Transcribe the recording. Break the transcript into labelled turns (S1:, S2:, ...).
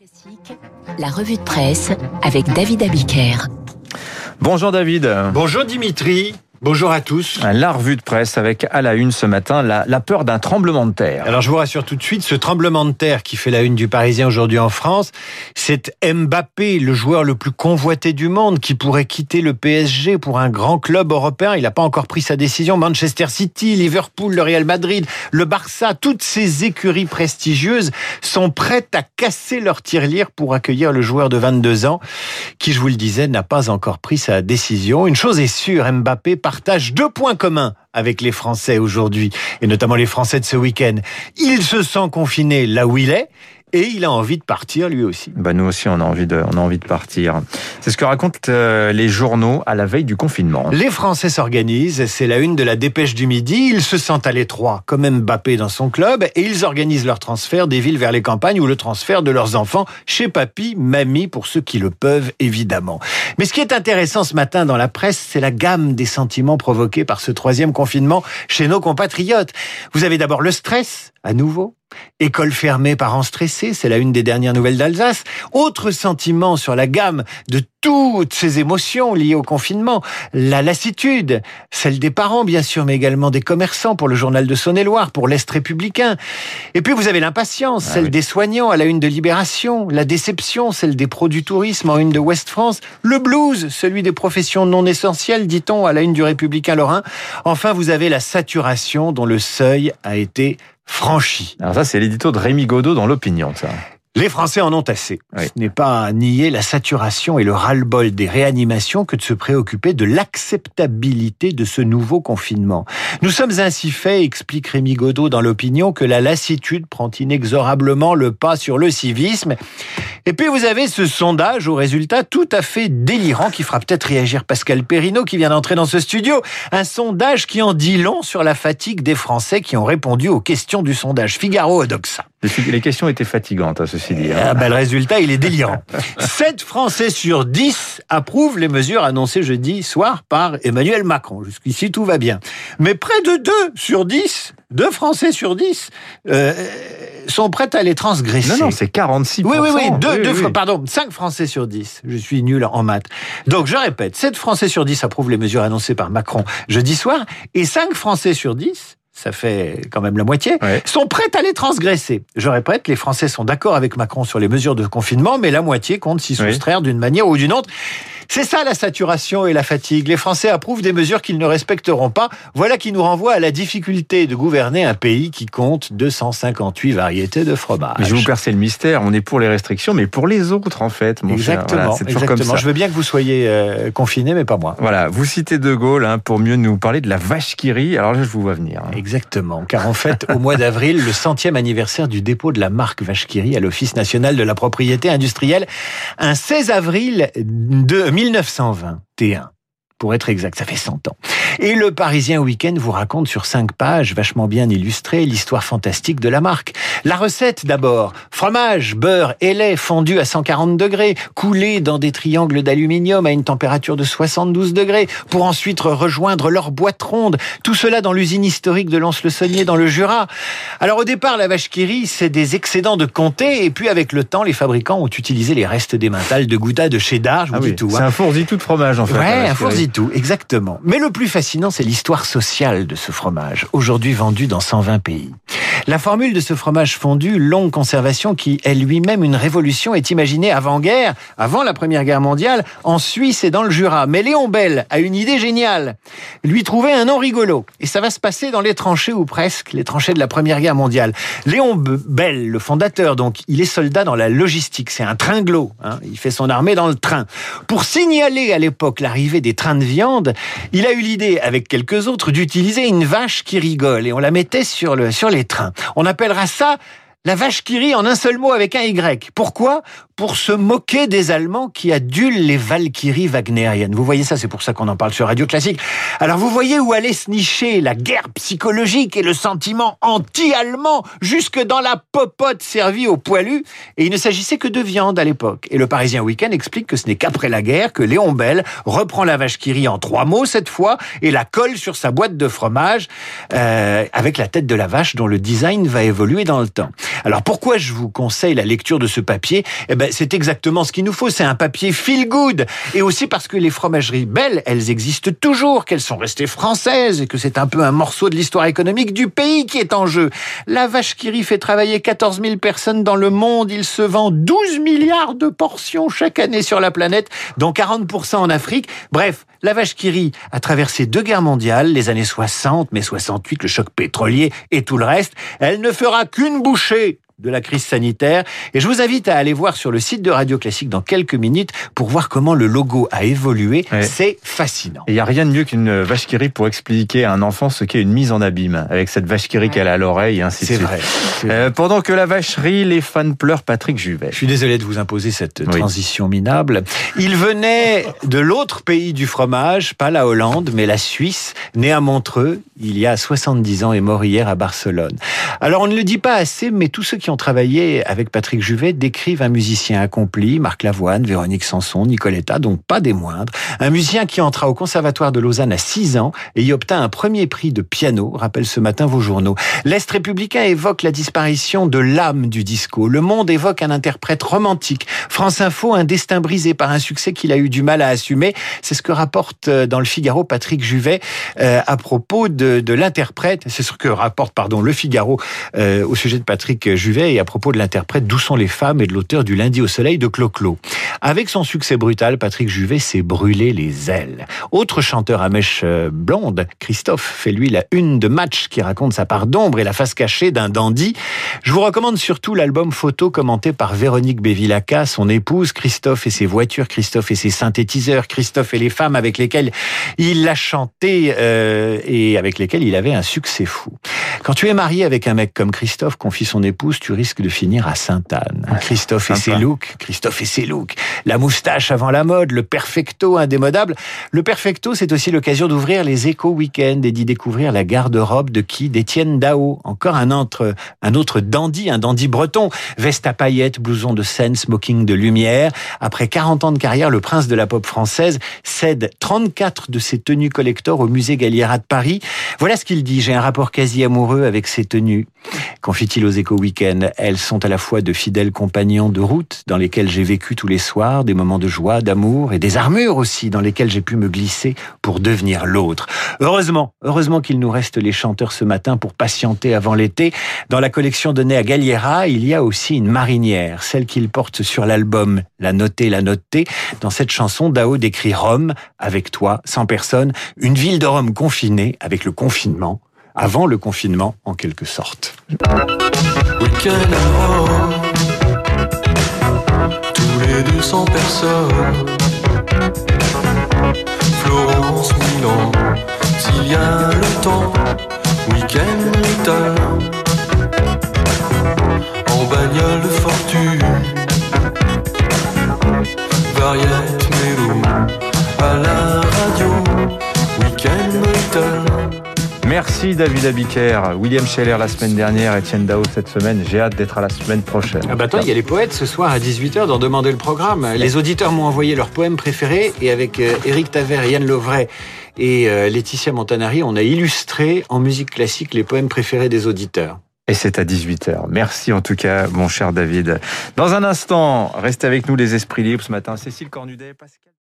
S1: Classique, la revue de presse avec David Abiker.
S2: Bonjour David.
S3: Bonjour Dimitri. Bonjour à tous.
S2: La revue de presse avec à la une ce matin la, la, peur d'un tremblement de terre.
S3: Alors je vous rassure tout de suite, ce tremblement de terre qui fait la une du Parisien aujourd'hui en France, c'est Mbappé, le joueur le plus convoité du monde, qui pourrait quitter le PSG pour un grand club européen. Il n'a pas encore pris sa décision. Manchester City, Liverpool, le Real Madrid, le Barça, toutes ces écuries prestigieuses sont prêtes à casser leur tirelire pour accueillir le joueur de 22 ans, qui, je vous le disais, n'a pas encore pris sa décision. Une chose est sûre, Mbappé partage deux points communs avec les Français aujourd'hui, et notamment les Français de ce week-end. Il se sent confiné là où il est, et il a envie de partir lui aussi.
S2: Bah nous aussi on a envie de on a envie de partir. C'est ce que racontent euh, les journaux à la veille du confinement.
S3: Les Français s'organisent, c'est la une de la dépêche du midi, ils se sentent à l'étroit comme Mbappé dans son club et ils organisent leur transfert des villes vers les campagnes ou le transfert de leurs enfants chez papy, mamie pour ceux qui le peuvent évidemment. Mais ce qui est intéressant ce matin dans la presse, c'est la gamme des sentiments provoqués par ce troisième confinement chez nos compatriotes. Vous avez d'abord le stress à nouveau École fermée, parents stressés, c'est la une des dernières nouvelles d'Alsace. Autre sentiment sur la gamme de toutes ces émotions liées au confinement, la lassitude, celle des parents bien sûr, mais également des commerçants pour le journal de Saône-et-Loire, pour l'Est républicain. Et puis vous avez l'impatience, ah, celle oui. des soignants à la une de Libération, la déception, celle des pros du tourisme en une de Ouest France, le blues, celui des professions non essentielles, dit-on, à la une du Républicain Lorrain. Enfin, vous avez la saturation dont le seuil a été franchi.
S2: Alors ça, c'est l'édito de Rémi Godot dans l'opinion, ça.
S3: Les Français en ont assez. Oui. Ce n'est pas à nier la saturation et le ras-le-bol des réanimations que de se préoccuper de l'acceptabilité de ce nouveau confinement. Nous sommes ainsi faits, explique Rémi Godot dans l'opinion, que la lassitude prend inexorablement le pas sur le civisme. Et puis vous avez ce sondage au résultat tout à fait délirant qui fera peut-être réagir Pascal Perrineau qui vient d'entrer dans ce studio. Un sondage qui en dit long sur la fatigue des Français qui ont répondu aux questions du sondage Figaro Odoxa.
S2: Les questions étaient fatigantes, à ceci dit. Hein.
S3: Ah ben, le résultat, il est délirant. 7 Français sur 10 approuvent les mesures annoncées jeudi soir par Emmanuel Macron. Jusqu'ici, tout va bien. Mais près de 2 sur 10, 2 Français sur 10, euh, sont prêts à les transgresser.
S2: Non, non, c'est 46
S3: Oui, oui, oui, deux, deux, oui. pardon, 5 Français sur 10. Je suis nul en maths. Donc, je répète, 7 Français sur 10 approuvent les mesures annoncées par Macron jeudi soir, et 5 Français sur 10 ça fait quand même la moitié, ouais. sont prêts à les transgresser. Je répète, les Français sont d'accord avec Macron sur les mesures de confinement, mais la moitié compte s'y soustraire oui. d'une manière ou d'une autre. C'est ça la saturation et la fatigue. Les Français approuvent des mesures qu'ils ne respecteront pas. Voilà qui nous renvoie à la difficulté de gouverner un pays qui compte 258 variétés de fromage.
S2: Mais je vous percer le mystère. On est pour les restrictions, mais pour les autres, en fait.
S3: Mon exactement. Voilà, exactement. Comme ça. Je veux bien que vous soyez euh, confinés, mais pas moi.
S2: Voilà. Vous citez De Gaulle hein, pour mieux nous parler de la vache qui rit. Alors là, je vous vois venir. Hein.
S3: Exactement. Car en fait, au mois d'avril, le centième anniversaire du dépôt de la marque rit à l'Office national de la propriété industrielle, un 16 avril de 1921 pour être exact, ça fait 100 ans. Et le Parisien Week-end vous raconte sur cinq pages, vachement bien illustrées, l'histoire fantastique de la marque. La recette d'abord, fromage, beurre et lait fondu à 140 degrés, coulé dans des triangles d'aluminium à une température de 72 degrés, pour ensuite rejoindre leur boîte ronde. Tout cela dans l'usine historique de Lons-le-Saunier dans le Jura. Alors au départ, la vache qui rit, c'est des excédents de comté, et puis avec le temps, les fabricants ont utilisé les restes des mentales de Gouda, de cheddar, je vous
S2: ah
S3: dis
S2: oui,
S3: tout.
S2: C'est
S3: hein.
S2: un fourzi-tout de fromage en fait.
S3: Ouais, un fourzi-tout, exactement. Mais le plus fascinant, c'est l'histoire sociale de ce fromage, aujourd'hui vendu dans 120 pays. La formule de ce fromage fondu, longue conservation, qui est lui-même une révolution, est imaginée avant-guerre, avant la Première Guerre mondiale, en Suisse et dans le Jura. Mais Léon Bell a une idée géniale. Lui trouver un nom rigolo. Et ça va se passer dans les tranchées, ou presque, les tranchées de la Première Guerre mondiale. Léon Bell, le fondateur, donc, il est soldat dans la logistique. C'est un tringlo. Hein. Il fait son armée dans le train. Pour signaler à l'époque l'arrivée des trains de viande, il a eu l'idée, avec quelques autres, d'utiliser une vache qui rigole. Et on la mettait sur, le, sur les trains. On appellera ça la vache qui rit en un seul mot avec un Y. Pourquoi? Pour se moquer des Allemands qui adulent les Valkyries wagnériennes. Vous voyez ça, c'est pour ça qu'on en parle sur Radio Classique. Alors vous voyez où allait se nicher la guerre psychologique et le sentiment anti-allemand jusque dans la popote servie aux poilus. Et il ne s'agissait que de viande à l'époque. Et le Parisien Week-end explique que ce n'est qu'après la guerre que Léon Bell reprend la vache qui en trois mots cette fois et la colle sur sa boîte de fromage euh, avec la tête de la vache dont le design va évoluer dans le temps. Alors pourquoi je vous conseille la lecture de ce papier? Eh ben c'est exactement ce qu'il nous faut, c'est un papier feel good et aussi parce que les fromageries belles, elles existent toujours, qu'elles sont restées françaises et que c'est un peu un morceau de l'histoire économique du pays qui est en jeu. La vache qui rit fait travailler 14 000 personnes dans le monde, il se vend 12 milliards de portions chaque année sur la planète, dont 40% en Afrique. Bref, la vache qui rit a traversé deux guerres mondiales, les années 60, mai 68, le choc pétrolier et tout le reste. Elle ne fera qu'une bouchée de la crise sanitaire. Et je vous invite à aller voir sur le site de Radio Classique dans quelques minutes pour voir comment le logo a évolué. C'est fascinant.
S2: Il n'y a rien de mieux qu'une vache qui rit pour expliquer à un enfant ce qu'est une mise en abîme, avec cette vache qui rit qu'elle a à l'oreille et ainsi de suite.
S3: Vrai.
S2: Euh, pendant que la vache rit, les fans pleurent Patrick Juvet.
S3: Je suis désolé de vous imposer cette transition minable. Il venait de l'autre pays du fromage, pas la Hollande, mais la Suisse, né à Montreux, il y a 70 ans et mort hier à Barcelone. Alors on ne le dit pas assez, mais tous ceux qui ont travaillé avec Patrick Juvet décrivent un musicien accompli, Marc Lavoine, Véronique Sanson, Nicoletta, donc pas des moindres. Un musicien qui entra au Conservatoire de Lausanne à 6 ans et y obtint un premier prix de piano, rappelle ce matin vos journaux. L'Est républicain évoque la disparition de l'âme du disco. Le Monde évoque un interprète romantique. France Info, un destin brisé par un succès qu'il a eu du mal à assumer. C'est ce que rapporte euh, dans le Figaro Patrick Juvet euh, à propos de, l'interprète. C'est ce que rapporte, pardon, le Figaro euh, au sujet de Patrick Juvet et à propos de l'interprète D'où sont les femmes et de l'auteur du Lundi au soleil de Clo-Clo. Avec son succès brutal, Patrick Juvet s'est brûlé les ailes. Autre chanteur à mèche euh, blonde, Christophe fait lui la une de match qui raconte sa part d'ombre et la face cachée d'un dandy. Je vous recommande surtout l'album photo commenté par Véronique Bevilacqua, son épouse, Christophe et ses voitures, Christophe et ses synthétiseurs, Christophe et les femmes avec lesquelles il a chanté euh, et avec lesquelles il avait un succès fou. Quand tu es marié avec un mec comme Christophe, confie son épouse, tu risques de finir à Sainte-Anne. Christophe et ses looks, Christophe et ses looks. La moustache avant la mode, le perfecto indémodable. Le perfecto, c'est aussi l'occasion d'ouvrir les échos week-end et d'y découvrir la garde-robe de qui? D'Étienne Dao. Encore un autre, un autre dandy, un dandy breton. Veste à paillettes, blouson de scène, smoking de lumière. Après 40 ans de carrière, le prince de la pop française cède 34 de ses tenues collector au musée Galliera de Paris. Voilà ce qu'il dit. J'ai un rapport quasi amoureux avec ces tenues. Confie-t-il aux échos week-end. Elles sont à la fois de fidèles compagnons de route dans lesquels j'ai vécu tous les soirs, des moments de joie, d'amour et des armures aussi dans lesquelles j'ai pu me glisser pour devenir l'autre. Heureusement, heureusement qu'il nous reste les chanteurs ce matin pour patienter avant l'été. Dans la collection donnée à Galliera, il y a aussi une marinière, celle qu'il porte sur l'album La Notée, La Notée. Dans cette chanson, Dao décrit Rome, avec toi, sans personne, une ville de Rome confinée avec le confinement avant le confinement en quelque sorte.
S4: Tous les 200 personnes. Florence, Milan, s'il y a le temps, week-end italien. En bagnole fortune, variette mélo, à la radio, week-end italien.
S2: Merci David Abiker, William Scheller la semaine dernière, Étienne Dao cette semaine. J'ai hâte d'être à la semaine prochaine.
S3: Ah bah attends, il y a les poètes ce soir à 18h dans Demander le programme. Les auditeurs m'ont envoyé leurs poèmes préférés et avec euh, Éric Taver, Yann Lovray et euh, Laetitia Montanari, on a illustré en musique classique les poèmes préférés des auditeurs.
S2: Et c'est à 18h. Merci en tout cas, mon cher David. Dans un instant, restez avec nous les esprits libres ce matin. Cécile Cornudet, Pascal.